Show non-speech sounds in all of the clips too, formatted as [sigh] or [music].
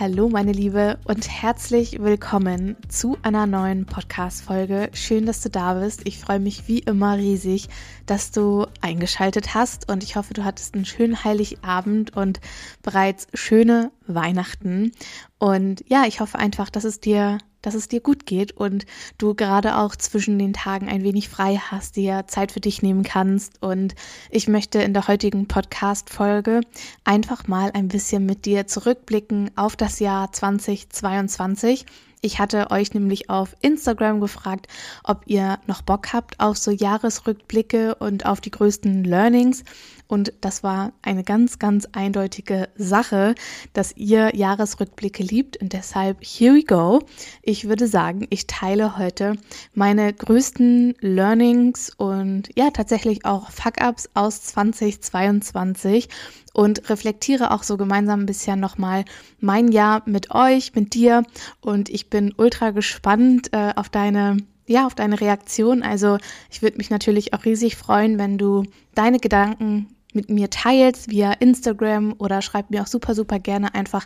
Hallo meine Liebe und herzlich willkommen zu einer neuen Podcast-Folge. Schön, dass du da bist. Ich freue mich wie immer riesig, dass du eingeschaltet hast und ich hoffe, du hattest einen schönen Heiligabend und bereits schöne Weihnachten. Und ja, ich hoffe einfach, dass es dir dass es dir gut geht und du gerade auch zwischen den Tagen ein wenig frei hast, dir Zeit für dich nehmen kannst. Und ich möchte in der heutigen Podcast-Folge einfach mal ein bisschen mit dir zurückblicken auf das Jahr 2022 ich hatte euch nämlich auf Instagram gefragt, ob ihr noch Bock habt auf so Jahresrückblicke und auf die größten Learnings. Und das war eine ganz, ganz eindeutige Sache, dass ihr Jahresrückblicke liebt. Und deshalb, here we go. Ich würde sagen, ich teile heute meine größten Learnings und ja, tatsächlich auch Fuck-Ups aus 2022 und reflektiere auch so gemeinsam ein bisschen nochmal mein Jahr mit euch, mit dir. Und ich bin ultra gespannt äh, auf deine ja, auf deine Reaktion. Also ich würde mich natürlich auch riesig freuen, wenn du deine Gedanken mit mir teilst via Instagram oder schreib mir auch super, super gerne einfach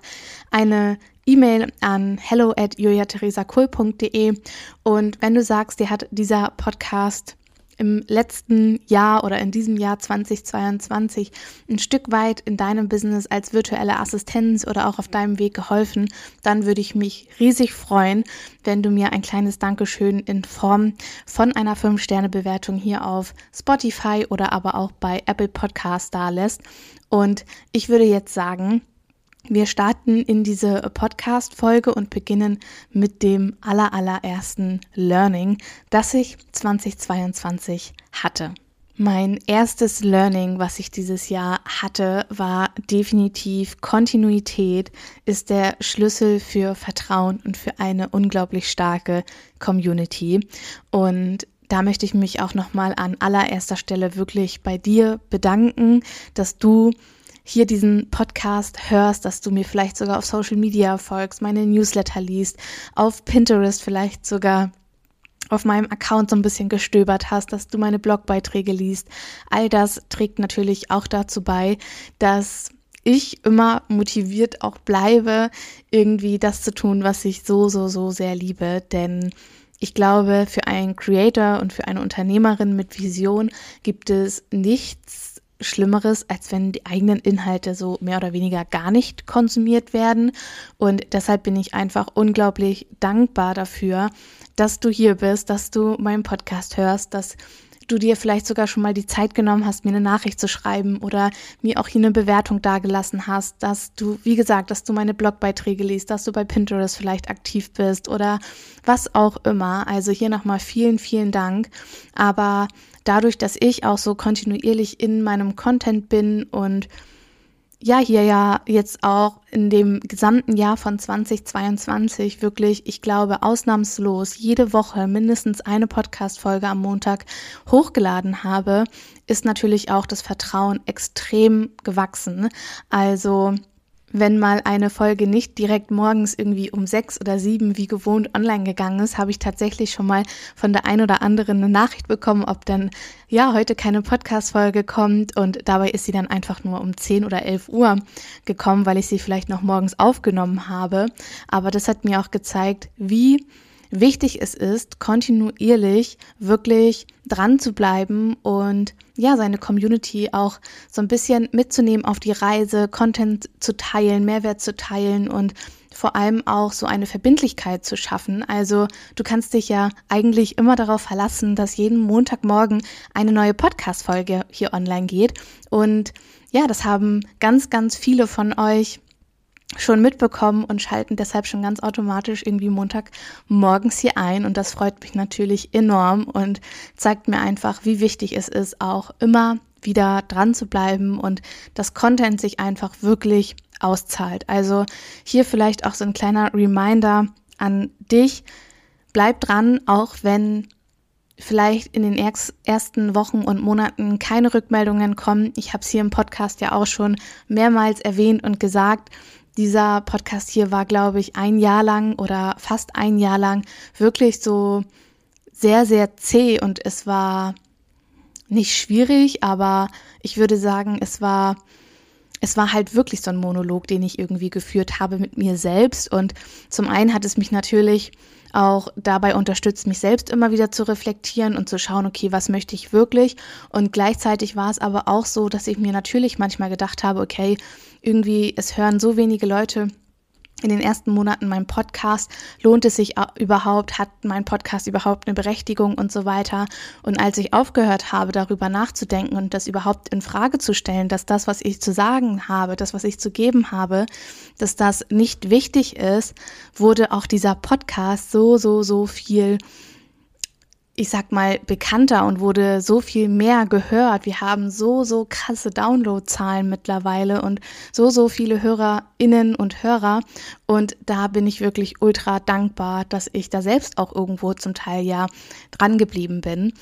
eine E-Mail an hello at und wenn du sagst, dir hat dieser Podcast im letzten Jahr oder in diesem Jahr 2022 ein Stück weit in deinem Business als virtuelle Assistenz oder auch auf deinem Weg geholfen, dann würde ich mich riesig freuen, wenn du mir ein kleines Dankeschön in Form von einer 5-Sterne-Bewertung hier auf Spotify oder aber auch bei Apple Podcast da lässt. Und ich würde jetzt sagen, wir starten in diese Podcast-Folge und beginnen mit dem allerallerersten Learning, das ich 2022 hatte. Mein erstes Learning, was ich dieses Jahr hatte, war definitiv Kontinuität ist der Schlüssel für Vertrauen und für eine unglaublich starke Community. Und da möchte ich mich auch nochmal an allererster Stelle wirklich bei dir bedanken, dass du hier diesen Podcast hörst, dass du mir vielleicht sogar auf Social Media folgst, meine Newsletter liest, auf Pinterest vielleicht sogar auf meinem Account so ein bisschen gestöbert hast, dass du meine Blogbeiträge liest. All das trägt natürlich auch dazu bei, dass ich immer motiviert auch bleibe, irgendwie das zu tun, was ich so, so, so sehr liebe. Denn ich glaube, für einen Creator und für eine Unternehmerin mit Vision gibt es nichts Schlimmeres, als wenn die eigenen Inhalte so mehr oder weniger gar nicht konsumiert werden. Und deshalb bin ich einfach unglaublich dankbar dafür, dass du hier bist, dass du meinen Podcast hörst, dass du dir vielleicht sogar schon mal die Zeit genommen hast, mir eine Nachricht zu schreiben oder mir auch hier eine Bewertung dagelassen hast, dass du, wie gesagt, dass du meine Blogbeiträge liest, dass du bei Pinterest vielleicht aktiv bist oder was auch immer. Also hier nochmal vielen, vielen Dank. Aber dadurch, dass ich auch so kontinuierlich in meinem Content bin und ja, hier ja jetzt auch in dem gesamten Jahr von 2022 wirklich, ich glaube, ausnahmslos jede Woche mindestens eine Podcast-Folge am Montag hochgeladen habe, ist natürlich auch das Vertrauen extrem gewachsen. Also wenn mal eine Folge nicht direkt morgens irgendwie um sechs oder sieben wie gewohnt online gegangen ist, habe ich tatsächlich schon mal von der ein oder anderen eine Nachricht bekommen, ob dann ja heute keine Podcast-Folge kommt und dabei ist sie dann einfach nur um zehn oder elf Uhr gekommen, weil ich sie vielleicht noch morgens aufgenommen habe. Aber das hat mir auch gezeigt, wie wichtig es ist, kontinuierlich wirklich dran zu bleiben und ja, seine Community auch so ein bisschen mitzunehmen auf die Reise, Content zu teilen, Mehrwert zu teilen und vor allem auch so eine Verbindlichkeit zu schaffen. Also du kannst dich ja eigentlich immer darauf verlassen, dass jeden Montagmorgen eine neue Podcast-Folge hier online geht. Und ja, das haben ganz, ganz viele von euch schon mitbekommen und schalten deshalb schon ganz automatisch irgendwie Montag morgens hier ein. Und das freut mich natürlich enorm und zeigt mir einfach, wie wichtig es ist, auch immer wieder dran zu bleiben und das Content sich einfach wirklich auszahlt. Also hier vielleicht auch so ein kleiner Reminder an dich. Bleib dran, auch wenn vielleicht in den ersten Wochen und Monaten keine Rückmeldungen kommen. Ich habe es hier im Podcast ja auch schon mehrmals erwähnt und gesagt. Dieser Podcast hier war, glaube ich, ein Jahr lang oder fast ein Jahr lang wirklich so sehr, sehr zäh und es war nicht schwierig, aber ich würde sagen, es war es war halt wirklich so ein Monolog, den ich irgendwie geführt habe mit mir selbst. Und zum einen hat es mich natürlich auch dabei unterstützt, mich selbst immer wieder zu reflektieren und zu schauen, okay, was möchte ich wirklich? Und gleichzeitig war es aber auch so, dass ich mir natürlich manchmal gedacht habe, okay, irgendwie, es hören so wenige Leute in den ersten Monaten meinem Podcast, lohnt es sich überhaupt, hat mein Podcast überhaupt eine Berechtigung und so weiter. Und als ich aufgehört habe, darüber nachzudenken und das überhaupt in Frage zu stellen, dass das, was ich zu sagen habe, das, was ich zu geben habe, dass das nicht wichtig ist, wurde auch dieser Podcast so, so, so viel ich sag mal, bekannter und wurde so viel mehr gehört. Wir haben so, so krasse Downloadzahlen mittlerweile und so, so viele HörerInnen und Hörer. Und da bin ich wirklich ultra dankbar, dass ich da selbst auch irgendwo zum Teil ja dran geblieben bin.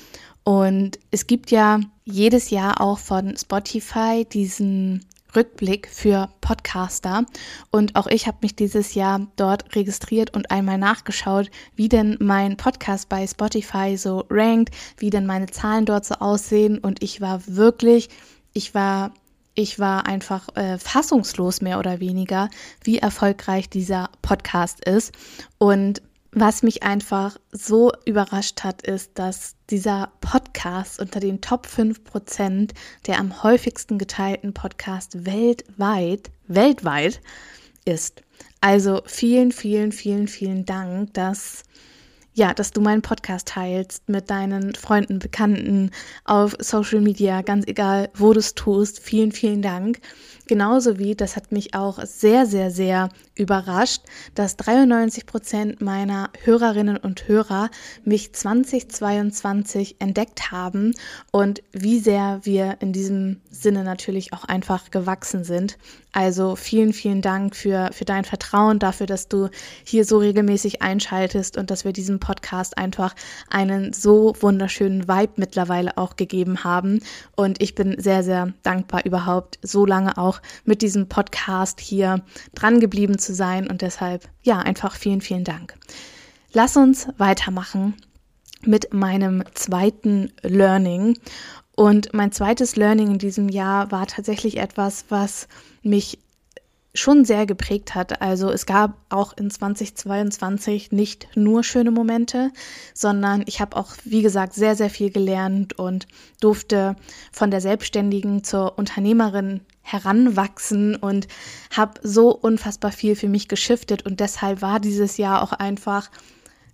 Und es gibt ja jedes Jahr auch von Spotify diesen Rückblick für Podcaster. Und auch ich habe mich dieses Jahr dort registriert und einmal nachgeschaut, wie denn mein Podcast bei Spotify so rankt, wie denn meine Zahlen dort so aussehen. Und ich war wirklich, ich war ich war einfach äh, fassungslos mehr oder weniger, wie erfolgreich dieser Podcast ist. Und was mich einfach so überrascht hat, ist, dass dieser Podcast unter den Top 5 Prozent der am häufigsten geteilten Podcast weltweit, weltweit ist. Also vielen, vielen, vielen, vielen Dank, dass ja, dass du meinen Podcast teilst mit deinen Freunden, Bekannten auf Social Media, ganz egal, wo du es tust. Vielen, vielen Dank. Genauso wie, das hat mich auch sehr, sehr, sehr überrascht, dass 93 Prozent meiner Hörerinnen und Hörer mich 2022 entdeckt haben und wie sehr wir in diesem Sinne natürlich auch einfach gewachsen sind. Also vielen, vielen Dank für, für dein Vertrauen, dafür, dass du hier so regelmäßig einschaltest und dass wir diesem Podcast einfach einen so wunderschönen Vibe mittlerweile auch gegeben haben. Und ich bin sehr, sehr dankbar überhaupt so lange auch mit diesem Podcast hier dran geblieben zu sein. Und deshalb, ja, einfach vielen, vielen Dank. Lass uns weitermachen mit meinem zweiten Learning. Und mein zweites Learning in diesem Jahr war tatsächlich etwas, was mich schon sehr geprägt hat. Also es gab auch in 2022 nicht nur schöne Momente, sondern ich habe auch, wie gesagt, sehr, sehr viel gelernt und durfte von der Selbstständigen zur Unternehmerin heranwachsen und habe so unfassbar viel für mich geschiftet und deshalb war dieses Jahr auch einfach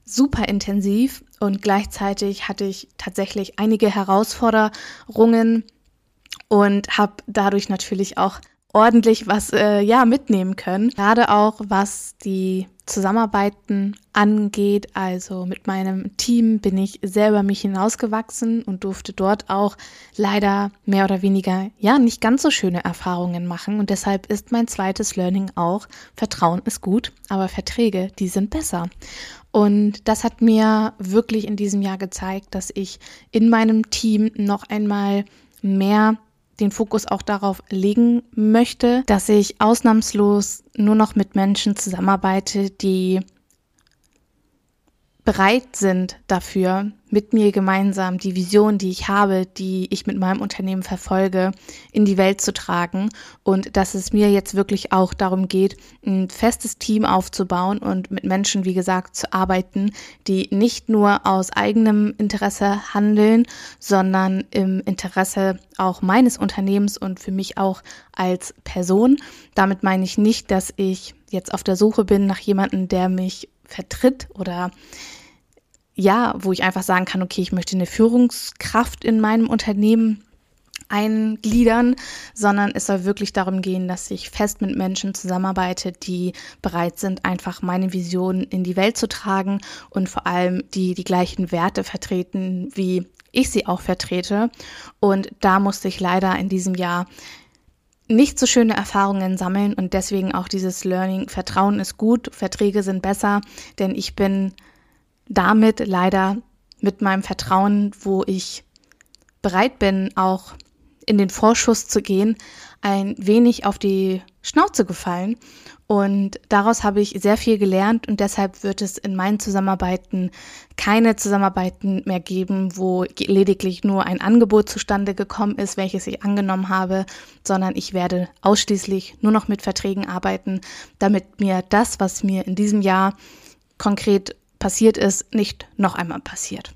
super intensiv und gleichzeitig hatte ich tatsächlich einige Herausforderungen und habe dadurch natürlich auch ordentlich was äh, ja mitnehmen können. Gerade auch was die Zusammenarbeiten angeht. Also mit meinem Team bin ich selber mich hinausgewachsen und durfte dort auch leider mehr oder weniger ja nicht ganz so schöne Erfahrungen machen. Und deshalb ist mein zweites Learning auch, Vertrauen ist gut, aber Verträge, die sind besser. Und das hat mir wirklich in diesem Jahr gezeigt, dass ich in meinem Team noch einmal mehr den Fokus auch darauf legen möchte, dass ich ausnahmslos nur noch mit Menschen zusammenarbeite, die bereit sind dafür, mit mir gemeinsam die Vision, die ich habe, die ich mit meinem Unternehmen verfolge, in die Welt zu tragen und dass es mir jetzt wirklich auch darum geht, ein festes Team aufzubauen und mit Menschen, wie gesagt, zu arbeiten, die nicht nur aus eigenem Interesse handeln, sondern im Interesse auch meines Unternehmens und für mich auch als Person. Damit meine ich nicht, dass ich jetzt auf der Suche bin nach jemandem, der mich vertritt oder ja, wo ich einfach sagen kann, okay, ich möchte eine Führungskraft in meinem Unternehmen eingliedern, sondern es soll wirklich darum gehen, dass ich fest mit Menschen zusammenarbeite, die bereit sind, einfach meine Vision in die Welt zu tragen und vor allem die die gleichen Werte vertreten, wie ich sie auch vertrete. Und da musste ich leider in diesem Jahr nicht so schöne Erfahrungen sammeln und deswegen auch dieses Learning. Vertrauen ist gut, Verträge sind besser, denn ich bin damit leider mit meinem Vertrauen, wo ich bereit bin, auch in den Vorschuss zu gehen, ein wenig auf die Schnauze gefallen. Und daraus habe ich sehr viel gelernt und deshalb wird es in meinen Zusammenarbeiten keine Zusammenarbeiten mehr geben, wo lediglich nur ein Angebot zustande gekommen ist, welches ich angenommen habe, sondern ich werde ausschließlich nur noch mit Verträgen arbeiten, damit mir das, was mir in diesem Jahr konkret passiert ist, nicht noch einmal passiert.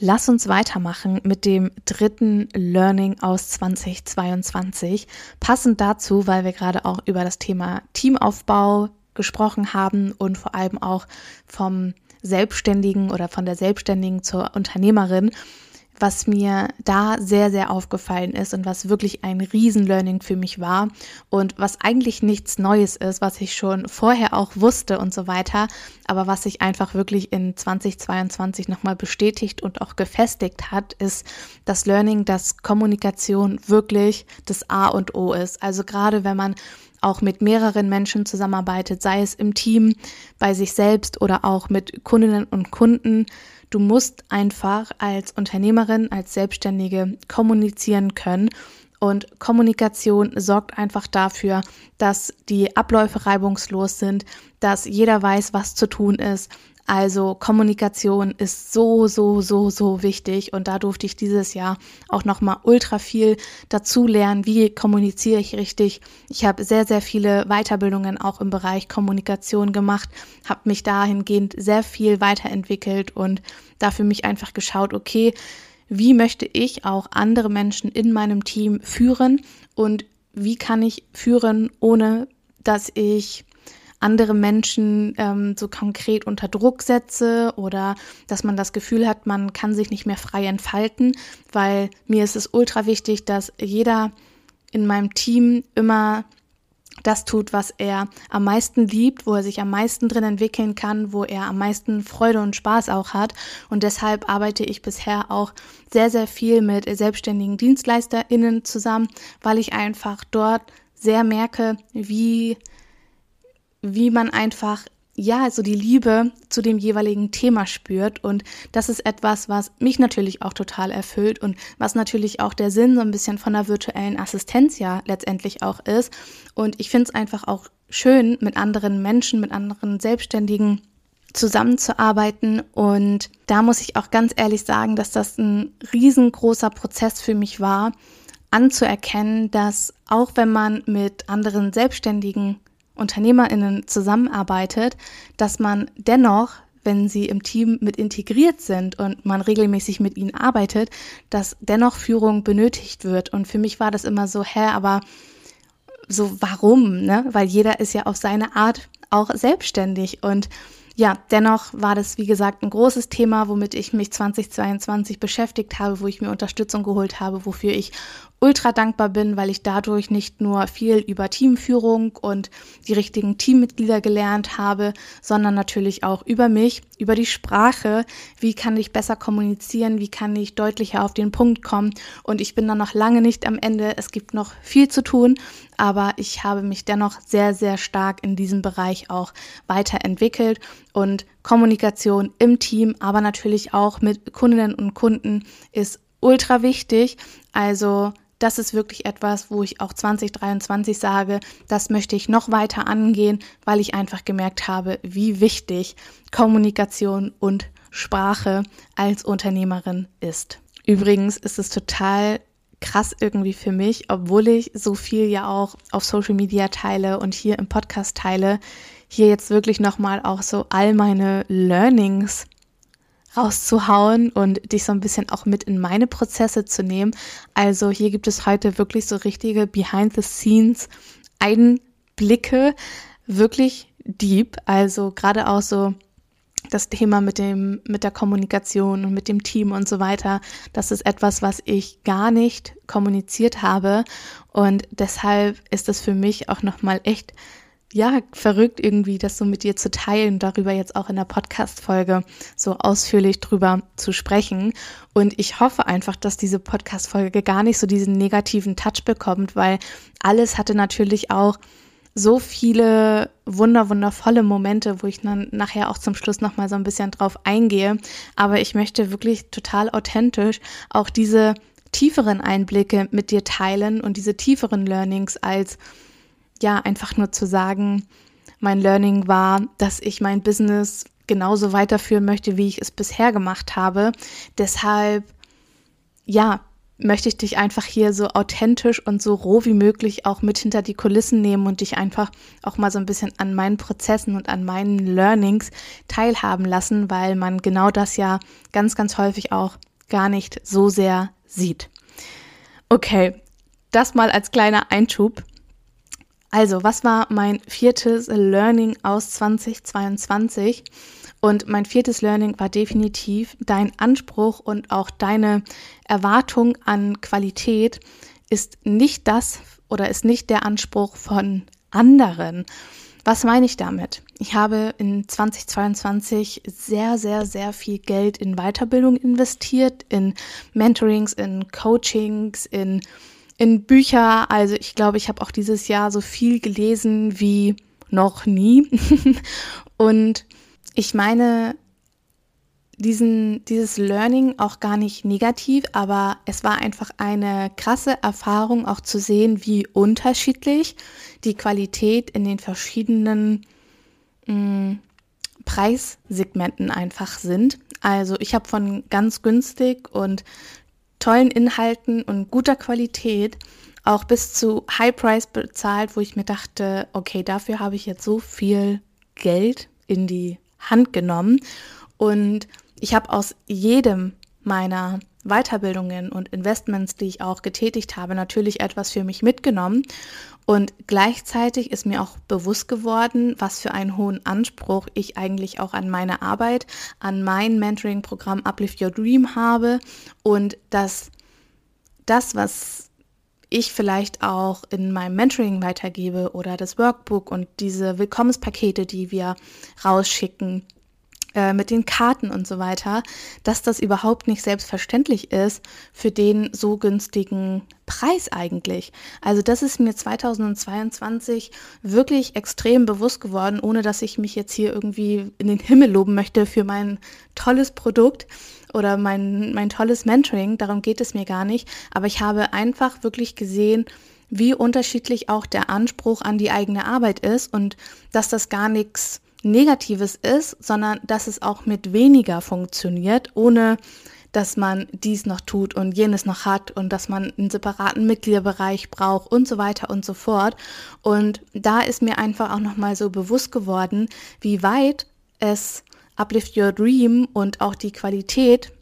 Lass uns weitermachen mit dem dritten Learning aus 2022. Passend dazu, weil wir gerade auch über das Thema Teamaufbau gesprochen haben und vor allem auch vom Selbstständigen oder von der Selbstständigen zur Unternehmerin was mir da sehr, sehr aufgefallen ist und was wirklich ein Riesen-Learning für mich war und was eigentlich nichts Neues ist, was ich schon vorher auch wusste und so weiter, aber was sich einfach wirklich in 2022 nochmal bestätigt und auch gefestigt hat, ist das Learning, dass Kommunikation wirklich das A und O ist. Also gerade wenn man auch mit mehreren Menschen zusammenarbeitet, sei es im Team, bei sich selbst oder auch mit Kundinnen und Kunden, Du musst einfach als Unternehmerin, als Selbstständige kommunizieren können. Und Kommunikation sorgt einfach dafür, dass die Abläufe reibungslos sind, dass jeder weiß, was zu tun ist, also Kommunikation ist so, so, so, so wichtig und da durfte ich dieses Jahr auch nochmal ultra viel dazu lernen, wie kommuniziere ich richtig. Ich habe sehr, sehr viele Weiterbildungen auch im Bereich Kommunikation gemacht, habe mich dahingehend sehr viel weiterentwickelt und da für mich einfach geschaut, okay, wie möchte ich auch andere Menschen in meinem Team führen und wie kann ich führen, ohne dass ich andere Menschen ähm, so konkret unter Druck setze oder dass man das Gefühl hat, man kann sich nicht mehr frei entfalten, weil mir ist es ultra wichtig, dass jeder in meinem Team immer das tut, was er am meisten liebt, wo er sich am meisten drin entwickeln kann, wo er am meisten Freude und Spaß auch hat. Und deshalb arbeite ich bisher auch sehr, sehr viel mit selbstständigen DienstleisterInnen zusammen, weil ich einfach dort sehr merke, wie wie man einfach ja, so die Liebe zu dem jeweiligen Thema spürt. Und das ist etwas, was mich natürlich auch total erfüllt und was natürlich auch der Sinn so ein bisschen von der virtuellen Assistenz ja letztendlich auch ist. Und ich finde es einfach auch schön, mit anderen Menschen, mit anderen Selbstständigen zusammenzuarbeiten. Und da muss ich auch ganz ehrlich sagen, dass das ein riesengroßer Prozess für mich war, anzuerkennen, dass auch wenn man mit anderen Selbstständigen UnternehmerInnen zusammenarbeitet, dass man dennoch, wenn sie im Team mit integriert sind und man regelmäßig mit ihnen arbeitet, dass dennoch Führung benötigt wird. Und für mich war das immer so, hä, aber so warum, ne? Weil jeder ist ja auf seine Art auch selbstständig und ja, dennoch war das, wie gesagt, ein großes Thema, womit ich mich 2022 beschäftigt habe, wo ich mir Unterstützung geholt habe, wofür ich ultra dankbar bin, weil ich dadurch nicht nur viel über Teamführung und die richtigen Teammitglieder gelernt habe, sondern natürlich auch über mich, über die Sprache, wie kann ich besser kommunizieren, wie kann ich deutlicher auf den Punkt kommen. Und ich bin dann noch lange nicht am Ende. Es gibt noch viel zu tun, aber ich habe mich dennoch sehr, sehr stark in diesem Bereich auch weiterentwickelt und Kommunikation im Team, aber natürlich auch mit Kundinnen und Kunden ist ultra wichtig. Also das ist wirklich etwas, wo ich auch 2023 sage, das möchte ich noch weiter angehen, weil ich einfach gemerkt habe, wie wichtig Kommunikation und Sprache als Unternehmerin ist. Übrigens ist es total krass irgendwie für mich, obwohl ich so viel ja auch auf Social Media teile und hier im Podcast teile, hier jetzt wirklich nochmal auch so all meine Learnings rauszuhauen und dich so ein bisschen auch mit in meine Prozesse zu nehmen. Also hier gibt es heute wirklich so richtige Behind-the-Scenes Einblicke, wirklich deep. Also gerade auch so das Thema mit dem, mit der Kommunikation und mit dem Team und so weiter. Das ist etwas, was ich gar nicht kommuniziert habe. Und deshalb ist es für mich auch nochmal echt ja, verrückt irgendwie, das so mit dir zu teilen, darüber jetzt auch in der Podcast-Folge so ausführlich drüber zu sprechen. Und ich hoffe einfach, dass diese Podcast-Folge gar nicht so diesen negativen Touch bekommt, weil alles hatte natürlich auch so viele wunder wundervolle Momente, wo ich dann nachher auch zum Schluss noch mal so ein bisschen drauf eingehe, aber ich möchte wirklich total authentisch auch diese tieferen Einblicke mit dir teilen und diese tieferen Learnings als ja einfach nur zu sagen, mein Learning war, dass ich mein Business genauso weiterführen möchte, wie ich es bisher gemacht habe. Deshalb ja, möchte ich dich einfach hier so authentisch und so roh wie möglich auch mit hinter die Kulissen nehmen und dich einfach auch mal so ein bisschen an meinen Prozessen und an meinen Learnings teilhaben lassen, weil man genau das ja ganz, ganz häufig auch gar nicht so sehr sieht. Okay, das mal als kleiner Einschub. Also, was war mein viertes Learning aus 2022? Und mein viertes Learning war definitiv, dein Anspruch und auch deine Erwartung an Qualität ist nicht das oder ist nicht der Anspruch von anderen. Was meine ich damit? Ich habe in 2022 sehr, sehr, sehr viel Geld in Weiterbildung investiert, in Mentorings, in Coachings, in, in Bücher. Also ich glaube, ich habe auch dieses Jahr so viel gelesen wie noch nie. [laughs] Und ich meine diesen, dieses Learning auch gar nicht negativ, aber es war einfach eine krasse Erfahrung, auch zu sehen, wie unterschiedlich die Qualität in den verschiedenen mh, mm, Preissegmenten einfach sind. Also ich habe von ganz günstig und tollen Inhalten und guter Qualität auch bis zu High Price bezahlt, wo ich mir dachte, okay, dafür habe ich jetzt so viel Geld in die Hand genommen und ich habe aus jedem meiner Weiterbildungen und Investments, die ich auch getätigt habe, natürlich etwas für mich mitgenommen. Und gleichzeitig ist mir auch bewusst geworden, was für einen hohen Anspruch ich eigentlich auch an meine Arbeit, an mein Mentoring-Programm Uplift Your Dream habe. Und dass das, was ich vielleicht auch in meinem Mentoring weitergebe oder das Workbook und diese Willkommenspakete, die wir rausschicken, äh, mit den Karten und so weiter, dass das überhaupt nicht selbstverständlich ist für den so günstigen Preis eigentlich. Also das ist mir 2022 wirklich extrem bewusst geworden, ohne dass ich mich jetzt hier irgendwie in den Himmel loben möchte für mein tolles Produkt oder mein, mein tolles Mentoring. Darum geht es mir gar nicht. Aber ich habe einfach wirklich gesehen, wie unterschiedlich auch der Anspruch an die eigene Arbeit ist und dass das gar nichts Negatives ist, sondern dass es auch mit weniger funktioniert, ohne dass man dies noch tut und jenes noch hat und dass man einen separaten Mitgliederbereich braucht und so weiter und so fort. Und da ist mir einfach auch nochmal so bewusst geworden, wie weit es Uplift Your Dream und auch die Qualität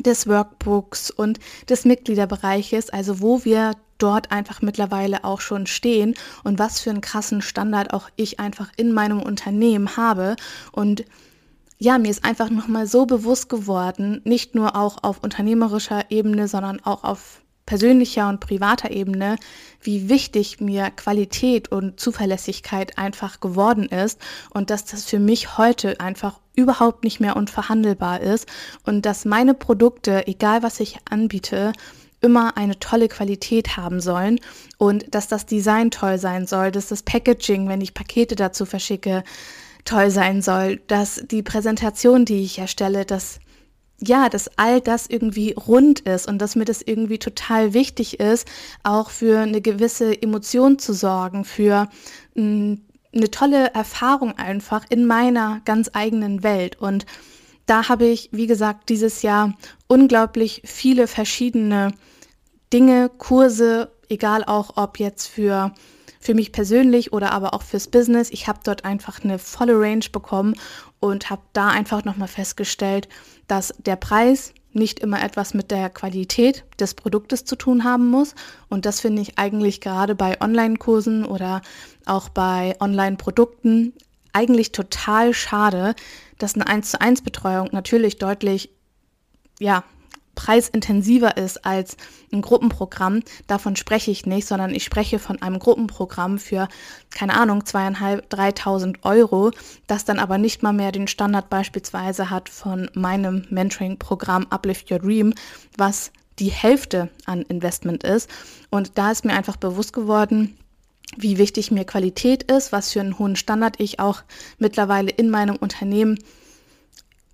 des Workbooks und des Mitgliederbereiches, also wo wir dort einfach mittlerweile auch schon stehen und was für einen krassen Standard auch ich einfach in meinem Unternehmen habe. Und ja, mir ist einfach nochmal so bewusst geworden, nicht nur auch auf unternehmerischer Ebene, sondern auch auf persönlicher und privater Ebene, wie wichtig mir Qualität und Zuverlässigkeit einfach geworden ist und dass das für mich heute einfach überhaupt nicht mehr unverhandelbar ist und dass meine Produkte, egal was ich anbiete, immer eine tolle Qualität haben sollen und dass das Design toll sein soll, dass das Packaging, wenn ich Pakete dazu verschicke, toll sein soll, dass die Präsentation, die ich erstelle, dass ja, dass all das irgendwie rund ist und dass mir das irgendwie total wichtig ist, auch für eine gewisse Emotion zu sorgen, für mh, eine tolle Erfahrung einfach in meiner ganz eigenen Welt. Und da habe ich, wie gesagt, dieses Jahr unglaublich viele verschiedene Dinge, Kurse, egal auch ob jetzt für für mich persönlich oder aber auch fürs Business. Ich habe dort einfach eine volle Range bekommen und habe da einfach nochmal festgestellt, dass der Preis nicht immer etwas mit der Qualität des Produktes zu tun haben muss. Und das finde ich eigentlich gerade bei Online-Kursen oder auch bei Online-Produkten eigentlich total schade, dass eine 1 zu 1 Betreuung natürlich deutlich ja, preisintensiver ist als ein Gruppenprogramm. Davon spreche ich nicht, sondern ich spreche von einem Gruppenprogramm für, keine Ahnung, zweieinhalb, dreitausend Euro, das dann aber nicht mal mehr den Standard beispielsweise hat von meinem Mentoring-Programm Uplift Your Dream, was die Hälfte an Investment ist. Und da ist mir einfach bewusst geworden, wie wichtig mir Qualität ist, was für einen hohen Standard ich auch mittlerweile in meinem Unternehmen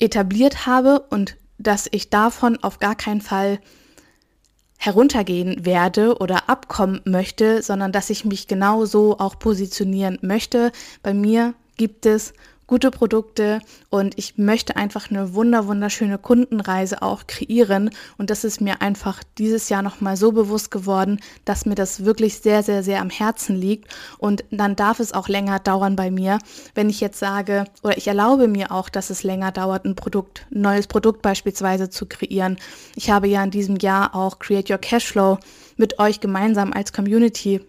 etabliert habe und dass ich davon auf gar keinen Fall heruntergehen werde oder abkommen möchte, sondern dass ich mich genau so auch positionieren möchte. Bei mir gibt es gute Produkte und ich möchte einfach eine wunder wunderschöne Kundenreise auch kreieren. Und das ist mir einfach dieses Jahr noch mal so bewusst geworden, dass mir das wirklich sehr sehr sehr am Herzen liegt. Und dann darf es auch länger dauern bei mir, wenn ich jetzt sage oder ich erlaube mir auch, dass es länger dauert, ein Produkt, ein neues Produkt beispielsweise zu kreieren. Ich habe ja in diesem Jahr auch Create Your Cashflow mit euch gemeinsam als Community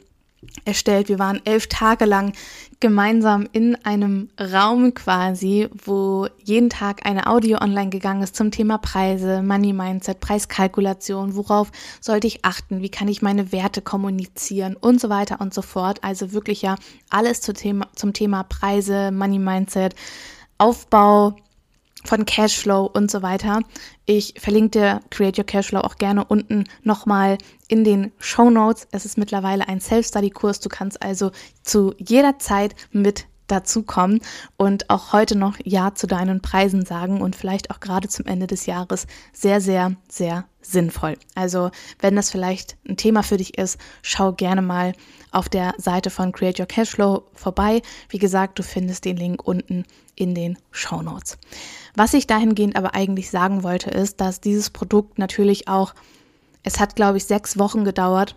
erstellt. Wir waren elf Tage lang gemeinsam in einem Raum quasi, wo jeden Tag eine Audio online gegangen ist zum Thema Preise, Money Mindset, Preiskalkulation, worauf sollte ich achten, wie kann ich meine Werte kommunizieren und so weiter und so fort. Also wirklich ja alles zum Thema, zum Thema Preise, Money Mindset, Aufbau, von Cashflow und so weiter. Ich verlinke dir Create Your Cashflow auch gerne unten nochmal in den Show Notes. Es ist mittlerweile ein Self-Study-Kurs. Du kannst also zu jeder Zeit mit dazukommen und auch heute noch Ja zu deinen Preisen sagen und vielleicht auch gerade zum Ende des Jahres sehr, sehr, sehr sinnvoll. Also wenn das vielleicht ein Thema für dich ist, schau gerne mal auf der Seite von Create Your Cashflow vorbei. Wie gesagt, du findest den Link unten in den Show Notes. Was ich dahingehend aber eigentlich sagen wollte, ist, dass dieses Produkt natürlich auch, es hat, glaube ich, sechs Wochen gedauert,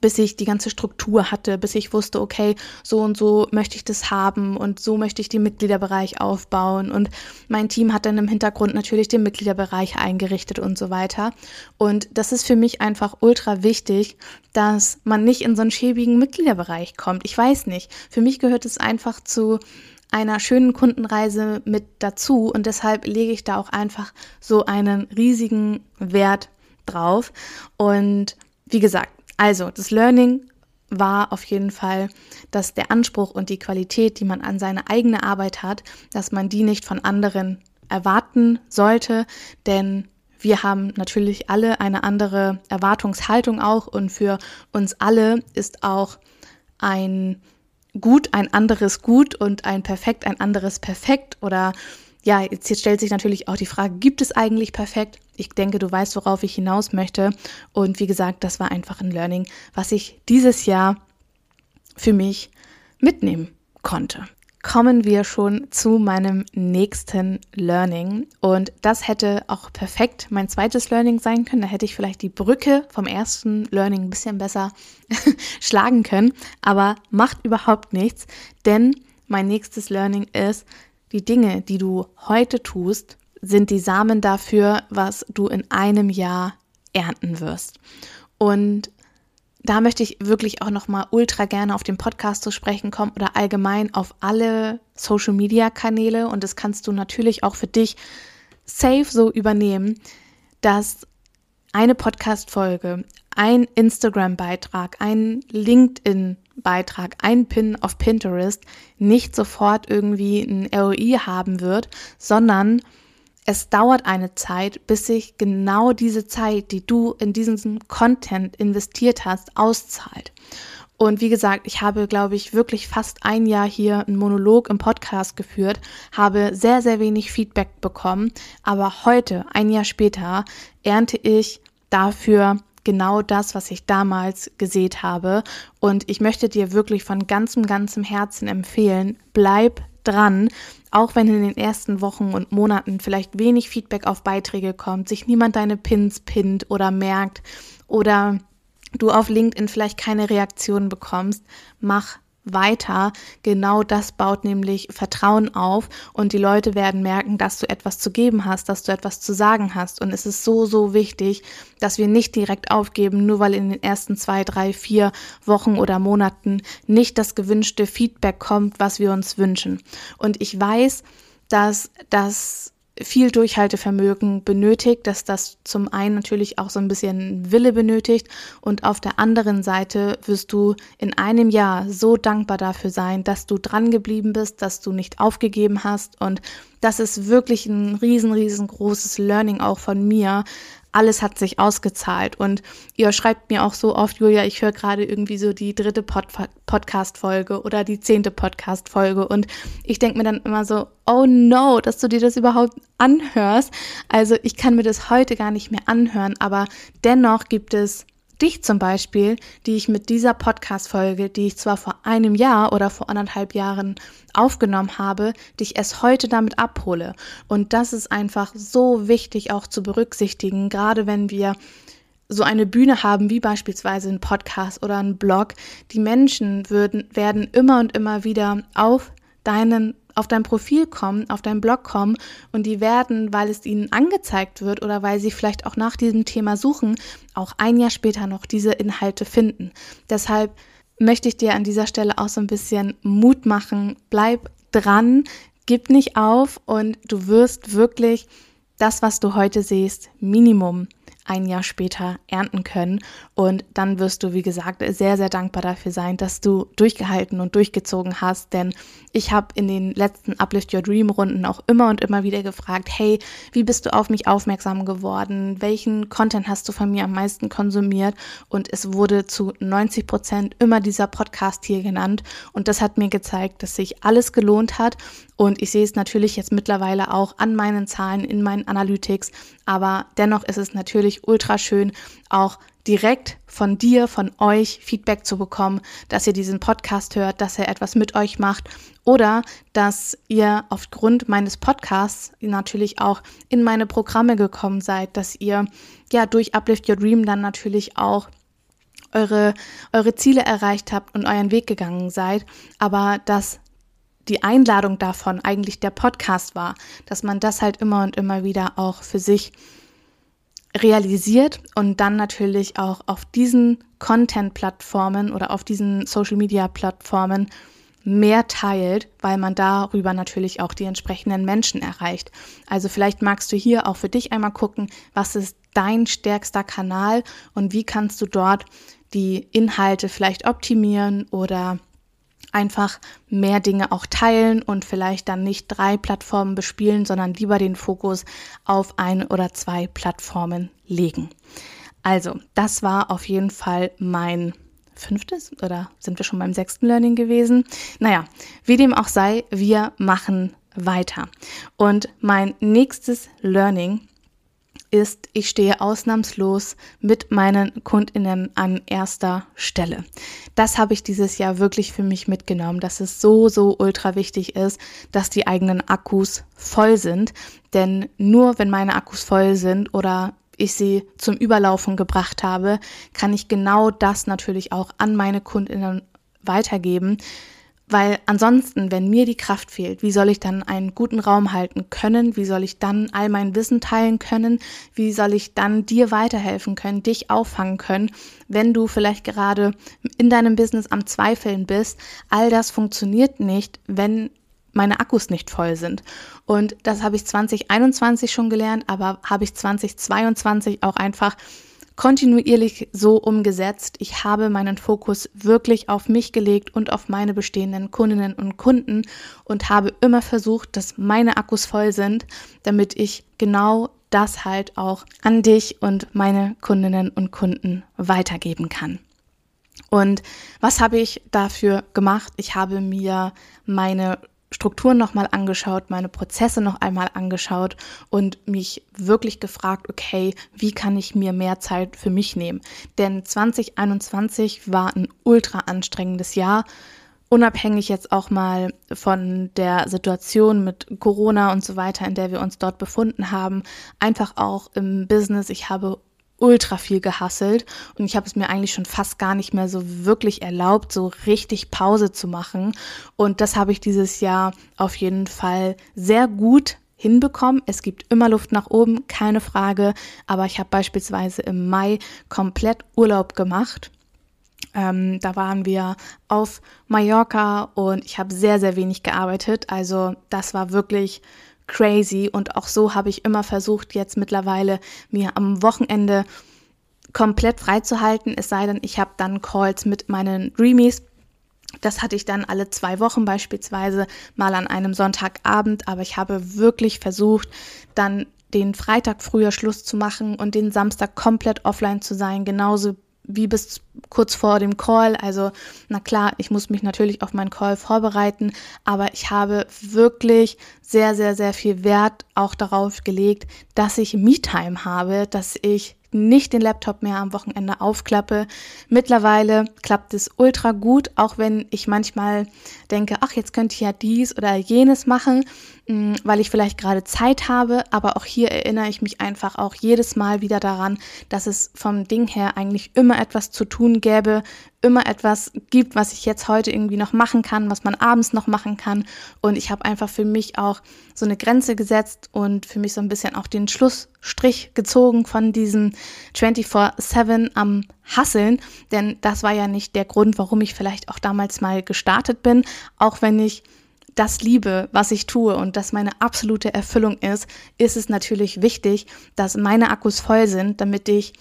bis ich die ganze Struktur hatte, bis ich wusste, okay, so und so möchte ich das haben und so möchte ich den Mitgliederbereich aufbauen. Und mein Team hat dann im Hintergrund natürlich den Mitgliederbereich eingerichtet und so weiter. Und das ist für mich einfach ultra wichtig, dass man nicht in so einen schäbigen Mitgliederbereich kommt. Ich weiß nicht. Für mich gehört es einfach zu einer schönen Kundenreise mit dazu und deshalb lege ich da auch einfach so einen riesigen Wert drauf. Und wie gesagt, also das Learning war auf jeden Fall, dass der Anspruch und die Qualität, die man an seine eigene Arbeit hat, dass man die nicht von anderen erwarten sollte, denn wir haben natürlich alle eine andere Erwartungshaltung auch und für uns alle ist auch ein Gut ein anderes Gut und ein Perfekt ein anderes Perfekt oder ja, jetzt, jetzt stellt sich natürlich auch die Frage, gibt es eigentlich perfekt? Ich denke, du weißt, worauf ich hinaus möchte. Und wie gesagt, das war einfach ein Learning, was ich dieses Jahr für mich mitnehmen konnte. Kommen wir schon zu meinem nächsten Learning. Und das hätte auch perfekt mein zweites Learning sein können. Da hätte ich vielleicht die Brücke vom ersten Learning ein bisschen besser [laughs] schlagen können. Aber macht überhaupt nichts, denn mein nächstes Learning ist, die Dinge, die du heute tust, sind die Samen dafür, was du in einem Jahr ernten wirst. Und da möchte ich wirklich auch noch mal ultra gerne auf den Podcast zu sprechen kommen oder allgemein auf alle Social Media Kanäle und das kannst du natürlich auch für dich safe so übernehmen, dass eine Podcast Folge, ein Instagram Beitrag, ein LinkedIn Beitrag, ein Pin auf Pinterest nicht sofort irgendwie ein ROI haben wird, sondern es dauert eine Zeit, bis sich genau diese Zeit, die du in diesen Content investiert hast, auszahlt. Und wie gesagt, ich habe, glaube ich, wirklich fast ein Jahr hier einen Monolog im Podcast geführt, habe sehr, sehr wenig Feedback bekommen. Aber heute, ein Jahr später, ernte ich dafür genau das, was ich damals gesät habe. Und ich möchte dir wirklich von ganzem, ganzem Herzen empfehlen, bleib dran, auch wenn in den ersten Wochen und Monaten vielleicht wenig Feedback auf Beiträge kommt, sich niemand deine Pins pinnt oder merkt oder du auf LinkedIn vielleicht keine Reaktion bekommst, mach weiter. Genau das baut nämlich Vertrauen auf und die Leute werden merken, dass du etwas zu geben hast, dass du etwas zu sagen hast. Und es ist so, so wichtig, dass wir nicht direkt aufgeben, nur weil in den ersten zwei, drei, vier Wochen oder Monaten nicht das gewünschte Feedback kommt, was wir uns wünschen. Und ich weiß, dass das viel Durchhaltevermögen benötigt, dass das zum einen natürlich auch so ein bisschen Wille benötigt und auf der anderen Seite wirst du in einem Jahr so dankbar dafür sein, dass du dran geblieben bist, dass du nicht aufgegeben hast. Und das ist wirklich ein riesen, riesengroßes Learning auch von mir, alles hat sich ausgezahlt. Und ihr schreibt mir auch so oft, Julia, ich höre gerade irgendwie so die dritte Pod Podcast-Folge oder die zehnte Podcast-Folge. Und ich denke mir dann immer so, oh no, dass du dir das überhaupt anhörst. Also ich kann mir das heute gar nicht mehr anhören, aber dennoch gibt es dich zum Beispiel, die ich mit dieser Podcast-Folge, die ich zwar vor einem Jahr oder vor anderthalb Jahren aufgenommen habe, dich erst heute damit abhole. Und das ist einfach so wichtig auch zu berücksichtigen, gerade wenn wir so eine Bühne haben, wie beispielsweise ein Podcast oder ein Blog. Die Menschen würden, werden immer und immer wieder auf deinen auf dein Profil kommen, auf dein Blog kommen und die werden, weil es ihnen angezeigt wird oder weil sie vielleicht auch nach diesem Thema suchen, auch ein Jahr später noch diese Inhalte finden. Deshalb möchte ich dir an dieser Stelle auch so ein bisschen Mut machen. Bleib dran, gib nicht auf und du wirst wirklich das, was du heute siehst, Minimum ein Jahr später ernten können. Und dann wirst du, wie gesagt, sehr, sehr dankbar dafür sein, dass du durchgehalten und durchgezogen hast. Denn ich habe in den letzten Uplift Your Dream Runden auch immer und immer wieder gefragt, hey, wie bist du auf mich aufmerksam geworden? Welchen Content hast du von mir am meisten konsumiert? Und es wurde zu 90 Prozent immer dieser Podcast hier genannt. Und das hat mir gezeigt, dass sich alles gelohnt hat. Und ich sehe es natürlich jetzt mittlerweile auch an meinen Zahlen, in meinen Analytics. Aber dennoch ist es natürlich ultra schön, auch direkt von dir, von euch Feedback zu bekommen, dass ihr diesen Podcast hört, dass er etwas mit euch macht oder dass ihr aufgrund meines Podcasts natürlich auch in meine Programme gekommen seid, dass ihr ja durch Uplift Your Dream dann natürlich auch eure, eure Ziele erreicht habt und euren Weg gegangen seid, aber dass die Einladung davon eigentlich der Podcast war, dass man das halt immer und immer wieder auch für sich realisiert und dann natürlich auch auf diesen Content-Plattformen oder auf diesen Social-Media-Plattformen mehr teilt, weil man darüber natürlich auch die entsprechenden Menschen erreicht. Also vielleicht magst du hier auch für dich einmal gucken, was ist dein stärkster Kanal und wie kannst du dort die Inhalte vielleicht optimieren oder einfach mehr Dinge auch teilen und vielleicht dann nicht drei Plattformen bespielen, sondern lieber den Fokus auf ein oder zwei Plattformen legen. Also, das war auf jeden Fall mein fünftes oder sind wir schon beim sechsten Learning gewesen? Naja, wie dem auch sei, wir machen weiter. Und mein nächstes Learning ist, ich stehe ausnahmslos mit meinen Kundinnen an erster Stelle. Das habe ich dieses Jahr wirklich für mich mitgenommen, dass es so, so ultra wichtig ist, dass die eigenen Akkus voll sind. Denn nur wenn meine Akkus voll sind oder ich sie zum Überlaufen gebracht habe, kann ich genau das natürlich auch an meine Kundinnen weitergeben, weil ansonsten, wenn mir die Kraft fehlt, wie soll ich dann einen guten Raum halten können? Wie soll ich dann all mein Wissen teilen können? Wie soll ich dann dir weiterhelfen können, dich auffangen können, wenn du vielleicht gerade in deinem Business am Zweifeln bist? All das funktioniert nicht, wenn meine Akkus nicht voll sind. Und das habe ich 2021 schon gelernt, aber habe ich 2022 auch einfach kontinuierlich so umgesetzt. Ich habe meinen Fokus wirklich auf mich gelegt und auf meine bestehenden Kundinnen und Kunden und habe immer versucht, dass meine Akkus voll sind, damit ich genau das halt auch an dich und meine Kundinnen und Kunden weitergeben kann. Und was habe ich dafür gemacht? Ich habe mir meine Strukturen nochmal angeschaut, meine Prozesse noch einmal angeschaut und mich wirklich gefragt, okay, wie kann ich mir mehr Zeit für mich nehmen? Denn 2021 war ein ultra anstrengendes Jahr, unabhängig jetzt auch mal von der Situation mit Corona und so weiter, in der wir uns dort befunden haben, einfach auch im Business. Ich habe ultra viel gehasselt und ich habe es mir eigentlich schon fast gar nicht mehr so wirklich erlaubt, so richtig Pause zu machen. Und das habe ich dieses Jahr auf jeden Fall sehr gut hinbekommen. Es gibt immer Luft nach oben, keine Frage. Aber ich habe beispielsweise im Mai komplett Urlaub gemacht. Ähm, da waren wir auf Mallorca und ich habe sehr, sehr wenig gearbeitet. Also das war wirklich crazy. Und auch so habe ich immer versucht, jetzt mittlerweile mir am Wochenende komplett freizuhalten, es sei denn, ich habe dann Calls mit meinen Dreamies. Das hatte ich dann alle zwei Wochen beispielsweise mal an einem Sonntagabend, aber ich habe wirklich versucht, dann den Freitag früher Schluss zu machen und den Samstag komplett offline zu sein, genauso wie bis kurz vor dem Call. Also, na klar, ich muss mich natürlich auf meinen Call vorbereiten, aber ich habe wirklich sehr, sehr, sehr viel Wert auch darauf gelegt, dass ich Me-Time habe, dass ich nicht den Laptop mehr am Wochenende aufklappe. Mittlerweile klappt es ultra gut, auch wenn ich manchmal denke, ach, jetzt könnte ich ja dies oder jenes machen, weil ich vielleicht gerade Zeit habe. Aber auch hier erinnere ich mich einfach auch jedes Mal wieder daran, dass es vom Ding her eigentlich immer etwas zu tun gäbe, immer etwas gibt, was ich jetzt heute irgendwie noch machen kann, was man abends noch machen kann. Und ich habe einfach für mich auch so eine Grenze gesetzt und für mich so ein bisschen auch den Schlussstrich gezogen von diesem 24-7 am Hasseln. Denn das war ja nicht der Grund, warum ich vielleicht auch damals mal gestartet bin, auch wenn ich das liebe, was ich tue und das meine absolute Erfüllung ist, ist es natürlich wichtig, dass meine Akkus voll sind, damit ich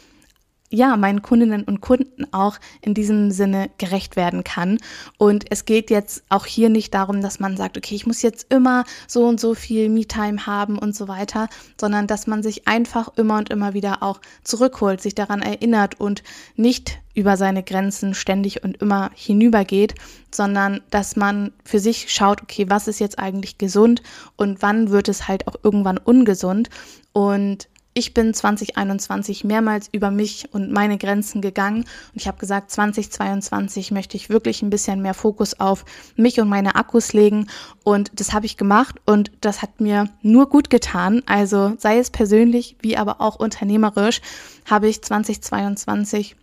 ja, meinen Kundinnen und Kunden auch in diesem Sinne gerecht werden kann. Und es geht jetzt auch hier nicht darum, dass man sagt, okay, ich muss jetzt immer so und so viel Me-Time haben und so weiter, sondern dass man sich einfach immer und immer wieder auch zurückholt, sich daran erinnert und nicht über seine Grenzen ständig und immer hinübergeht, sondern dass man für sich schaut, okay, was ist jetzt eigentlich gesund und wann wird es halt auch irgendwann ungesund und ich bin 2021 mehrmals über mich und meine Grenzen gegangen und ich habe gesagt, 2022 möchte ich wirklich ein bisschen mehr Fokus auf mich und meine Akkus legen und das habe ich gemacht und das hat mir nur gut getan. Also sei es persönlich wie aber auch unternehmerisch habe ich 2022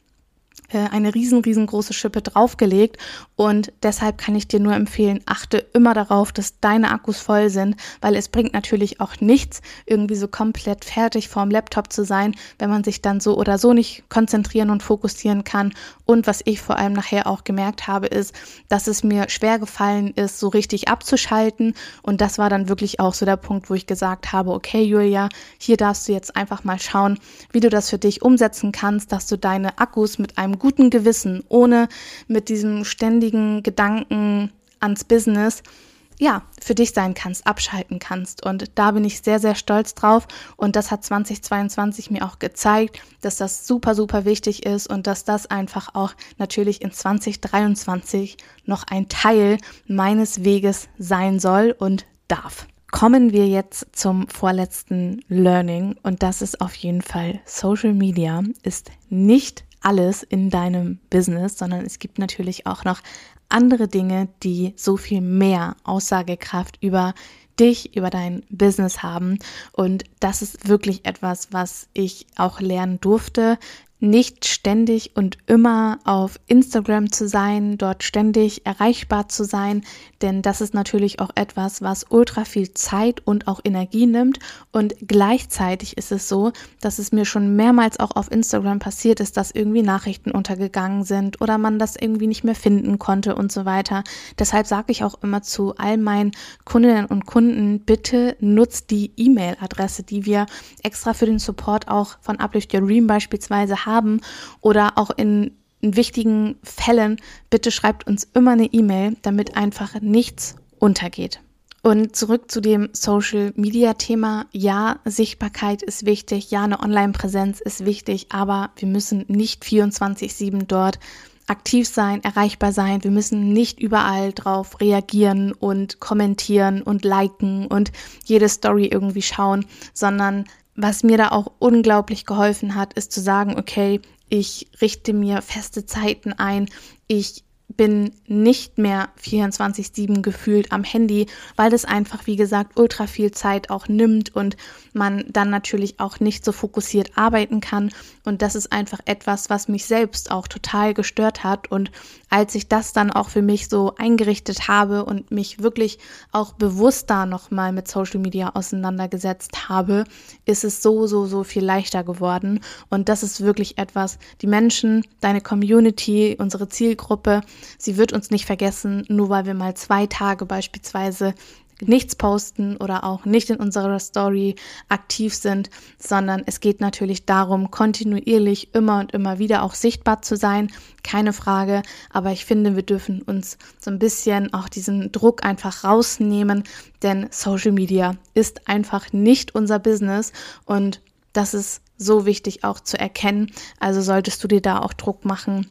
äh, eine riesen, riesengroße Schippe draufgelegt und deshalb kann ich dir nur empfehlen, achte immer darauf, dass deine Akkus voll sind, weil es bringt natürlich auch nichts, irgendwie so komplett fertig vorm Laptop zu sein, wenn man sich dann so oder so nicht konzentrieren und fokussieren kann. Und was ich vor allem nachher auch gemerkt habe, ist, dass es mir schwer gefallen ist, so richtig abzuschalten. Und das war dann wirklich auch so der Punkt, wo ich gesagt habe, okay, Julia, hier darfst du jetzt einfach mal schauen, wie du das für dich umsetzen kannst, dass du deine Akkus mit einem guten Gewissen, ohne mit diesem ständigen Gedanken ans Business, ja, für dich sein kannst, abschalten kannst. Und da bin ich sehr, sehr stolz drauf. Und das hat 2022 mir auch gezeigt, dass das super, super wichtig ist und dass das einfach auch natürlich in 2023 noch ein Teil meines Weges sein soll und darf. Kommen wir jetzt zum vorletzten Learning und das ist auf jeden Fall Social Media ist nicht alles in deinem Business, sondern es gibt natürlich auch noch andere Dinge, die so viel mehr Aussagekraft über dich, über dein Business haben. Und das ist wirklich etwas, was ich auch lernen durfte nicht ständig und immer auf Instagram zu sein, dort ständig erreichbar zu sein, denn das ist natürlich auch etwas, was ultra viel Zeit und auch Energie nimmt und gleichzeitig ist es so, dass es mir schon mehrmals auch auf Instagram passiert ist, dass irgendwie Nachrichten untergegangen sind oder man das irgendwie nicht mehr finden konnte und so weiter. Deshalb sage ich auch immer zu all meinen Kundinnen und Kunden, bitte nutzt die E-Mail-Adresse, die wir extra für den Support auch von Uplift Your Dream beispielsweise haben haben oder auch in, wichtigen Fällen, bitte schreibt uns immer eine E-Mail, damit einfach nichts untergeht. Und zurück zu dem Social Media Thema. Ja, Sichtbarkeit ist wichtig. Ja, eine Online-Präsenz ist wichtig. Aber wir müssen nicht 24-7 dort aktiv sein, erreichbar sein. Wir müssen nicht überall drauf reagieren und kommentieren und liken und jede Story irgendwie schauen, sondern was mir da auch unglaublich geholfen hat, ist zu sagen, okay, ich richte mir feste Zeiten ein, ich bin nicht mehr 24-7 gefühlt am Handy, weil das einfach, wie gesagt, ultra viel Zeit auch nimmt und man dann natürlich auch nicht so fokussiert arbeiten kann. Und das ist einfach etwas, was mich selbst auch total gestört hat. Und als ich das dann auch für mich so eingerichtet habe und mich wirklich auch bewusster nochmal mit Social Media auseinandergesetzt habe, ist es so, so, so viel leichter geworden. Und das ist wirklich etwas, die Menschen, deine Community, unsere Zielgruppe, Sie wird uns nicht vergessen, nur weil wir mal zwei Tage beispielsweise nichts posten oder auch nicht in unserer Story aktiv sind, sondern es geht natürlich darum, kontinuierlich immer und immer wieder auch sichtbar zu sein, keine Frage, aber ich finde, wir dürfen uns so ein bisschen auch diesen Druck einfach rausnehmen, denn Social Media ist einfach nicht unser Business und das ist so wichtig auch zu erkennen. Also solltest du dir da auch Druck machen,